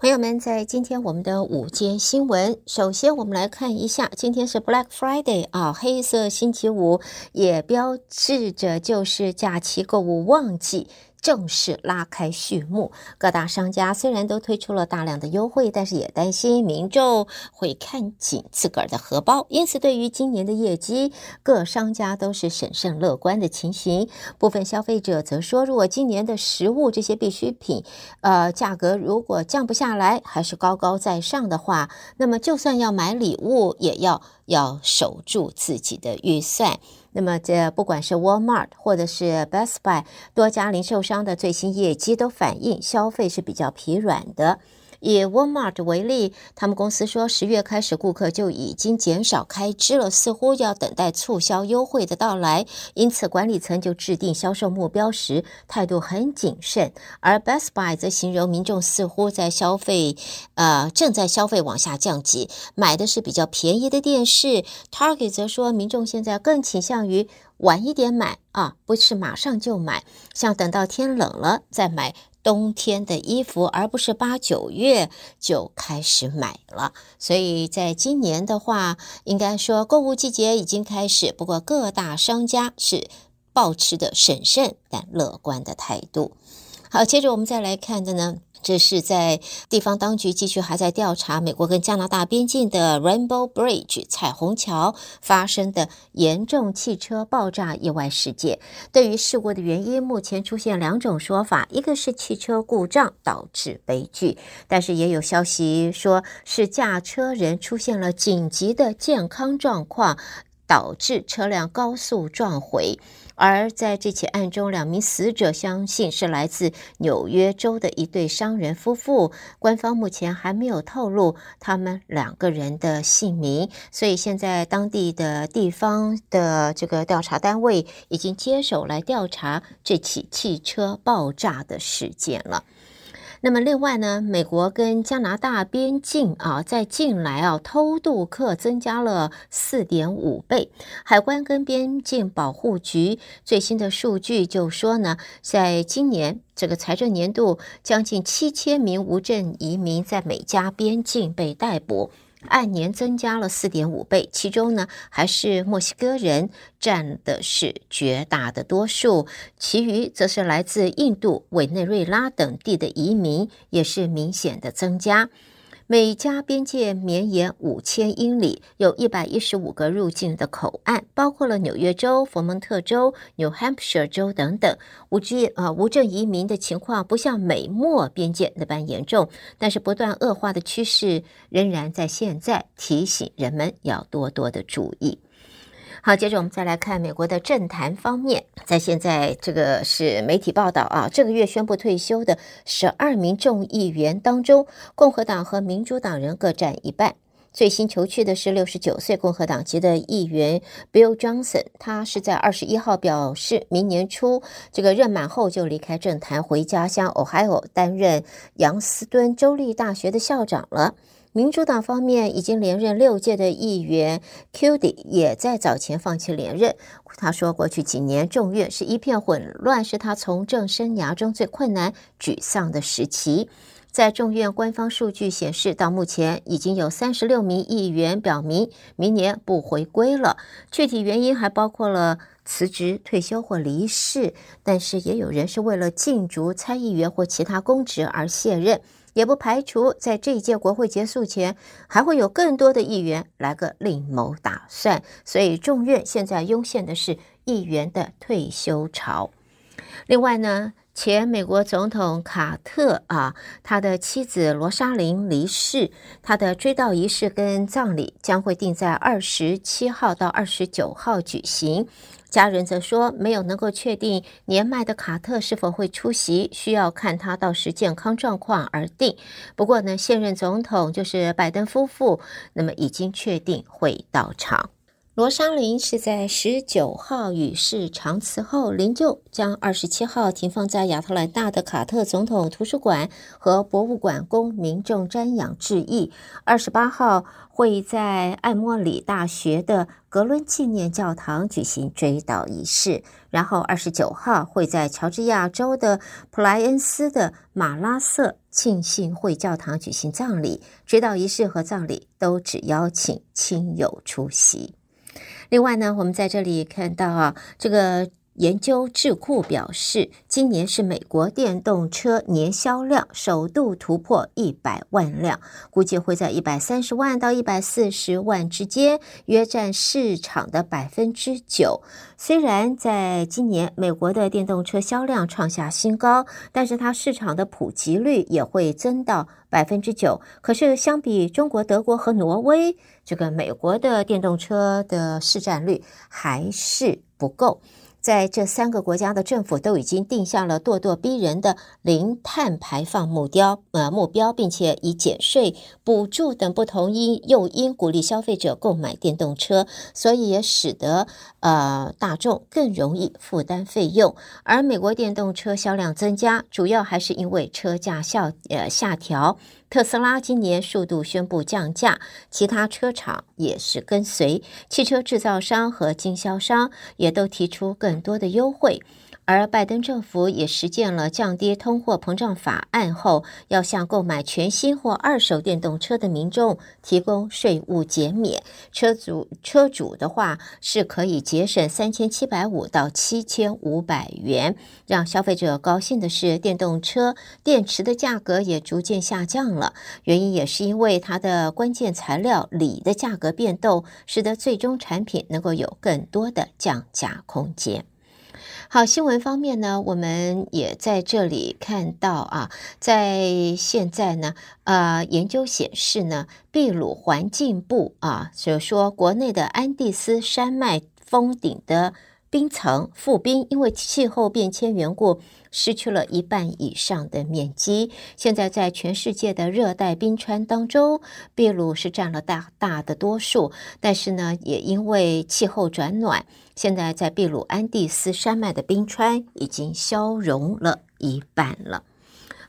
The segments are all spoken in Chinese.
朋友们，在今天我们的午间新闻，首先我们来看一下，今天是 Black Friday 啊，黑色星期五，也标志着就是假期购物旺季。正式拉开序幕，各大商家虽然都推出了大量的优惠，但是也担心民众会看紧自个儿的荷包，因此对于今年的业绩，各商家都是审慎乐观的情形。部分消费者则说，如果今年的食物这些必需品，呃，价格如果降不下来，还是高高在上的话，那么就算要买礼物，也要要守住自己的预算。那么，这不管是 Walmart 或者是 Best Buy 多家零售商的最新业绩都反映消费是比较疲软的。以 Walmart 为例，他们公司说，十月开始顾客就已经减少开支了，似乎要等待促销优惠的到来。因此，管理层就制定销售目标时态度很谨慎。而 Best Buy 则形容民众似乎在消费，呃，正在消费往下降级，买的是比较便宜的电视。Target 则说，民众现在更倾向于晚一点买啊，不是马上就买，像等到天冷了再买。冬天的衣服，而不是八九月就开始买了。所以在今年的话，应该说购物季节已经开始。不过各大商家是保持的审慎但乐观的态度。好，接着我们再来看的呢。这是在地方当局继续还在调查美国跟加拿大边境的 Rainbow Bridge 彩虹桥发生的严重汽车爆炸意外事件。对于事故的原因，目前出现两种说法：一个是汽车故障导致悲剧，但是也有消息说是驾车人出现了紧急的健康状况，导致车辆高速撞毁。而在这起案中，两名死者相信是来自纽约州的一对商人夫妇。官方目前还没有透露他们两个人的姓名，所以现在当地的地方的这个调查单位已经接手来调查这起汽车爆炸的事件了。那么另外呢，美国跟加拿大边境啊，在近来啊，偷渡客增加了四点五倍。海关跟边境保护局最新的数据就说呢，在今年这个财政年度，将近七千名无证移民在美加边境被逮捕。按年增加了四点五倍，其中呢，还是墨西哥人占的是绝大的多数，其余则是来自印度、委内瑞拉等地的移民，也是明显的增加。美加边界绵延五千英里，有一百一十五个入境的口岸，包括了纽约州、佛蒙特州、New Hampshire 州等等。无证啊，无证移民的情况不像美墨边界那般严重，但是不断恶化的趋势仍然在现在，提醒人们要多多的注意。好，接着我们再来看美国的政坛方面，在现在这个是媒体报道啊，这个月宣布退休的十二名众议员当中，共和党和民主党人各占一半。最新求去的是六十九岁共和党籍的议员 Bill Johnson，他是在二十一号表示，明年初这个任满后就离开政坛，回家乡 Ohio 担任杨斯敦州立大学的校长了。民主党方面已经连任六届的议员 c u d y 也在早前放弃连任。他说，过去几年众院是一片混乱，是他从政生涯中最困难、沮丧的时期。在众院官方数据显示，到目前已经有三十六名议员表明明年不回归了。具体原因还包括了辞职、退休或离世，但是也有人是为了竞逐参议员或其他公职而卸任。也不排除在这一届国会结束前，还会有更多的议员来个另谋打算。所以众院现在涌现的是议员的退休潮。另外呢，前美国总统卡特啊，他的妻子罗莎琳离世，他的追悼仪式跟葬礼将会定在二十七号到二十九号举行。家人则说，没有能够确定年迈的卡特是否会出席，需要看他到时健康状况而定。不过呢，现任总统就是拜登夫妇，那么已经确定会到场。罗莎琳是在十九号与世长辞后，灵柩将二十七号停放在亚特兰大的卡特总统图书馆和博物馆，供民众瞻仰致意。二十八号会在艾默里大学的格伦纪念教堂举行追悼仪式，然后二十九号会在乔治亚州的普莱恩斯的马拉瑟庆信会教堂举行葬礼。追悼仪式和葬礼都只邀请亲友出席。另外呢，我们在这里看到啊，这个研究智库表示，今年是美国电动车年销量首度突破一百万辆，估计会在一百三十万到一百四十万之间，约占市场的百分之九。虽然在今年美国的电动车销量创下新高，但是它市场的普及率也会增到百分之九。可是相比中国、德国和挪威，这个美国的电动车的市占率还是不够。在这三个国家的政府都已经定下了咄咄逼人的零碳排放目标，呃目标，并且以减税、补助等不同因诱因鼓励消费者购买电动车，所以也使得呃大众更容易负担费用。而美国电动车销量增加，主要还是因为车价下呃下调。特斯拉今年数度宣布降价，其他车厂也是跟随，汽车制造商和经销商也都提出更很多的优惠。而拜登政府也实践了降低通货膨胀法案后，要向购买全新或二手电动车的民众提供税务减免。车主车主的话是可以节省三千七百五到七千五百元。让消费者高兴的是，电动车电池的价格也逐渐下降了。原因也是因为它的关键材料锂的价格变动，使得最终产品能够有更多的降价空间。好，新闻方面呢，我们也在这里看到啊，在现在呢，呃，研究显示呢，秘鲁环境部啊，就说国内的安第斯山脉峰顶的冰层覆冰，因为气候变迁缘故，失去了一半以上的面积。现在在全世界的热带冰川当中，秘鲁是占了大大的多数，但是呢，也因为气候转暖。现在在秘鲁安第斯山脉的冰川已经消融了一半了。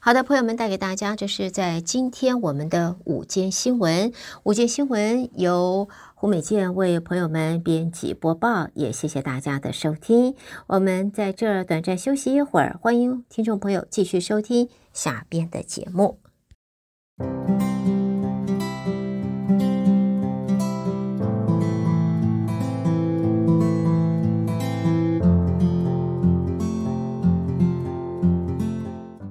好的，朋友们，带给大家这是在今天我们的午间新闻。午间新闻由胡美健为朋友们编辑播报，也谢谢大家的收听。我们在这儿短暂休息一会儿，欢迎听众朋友继续收听下边的节目。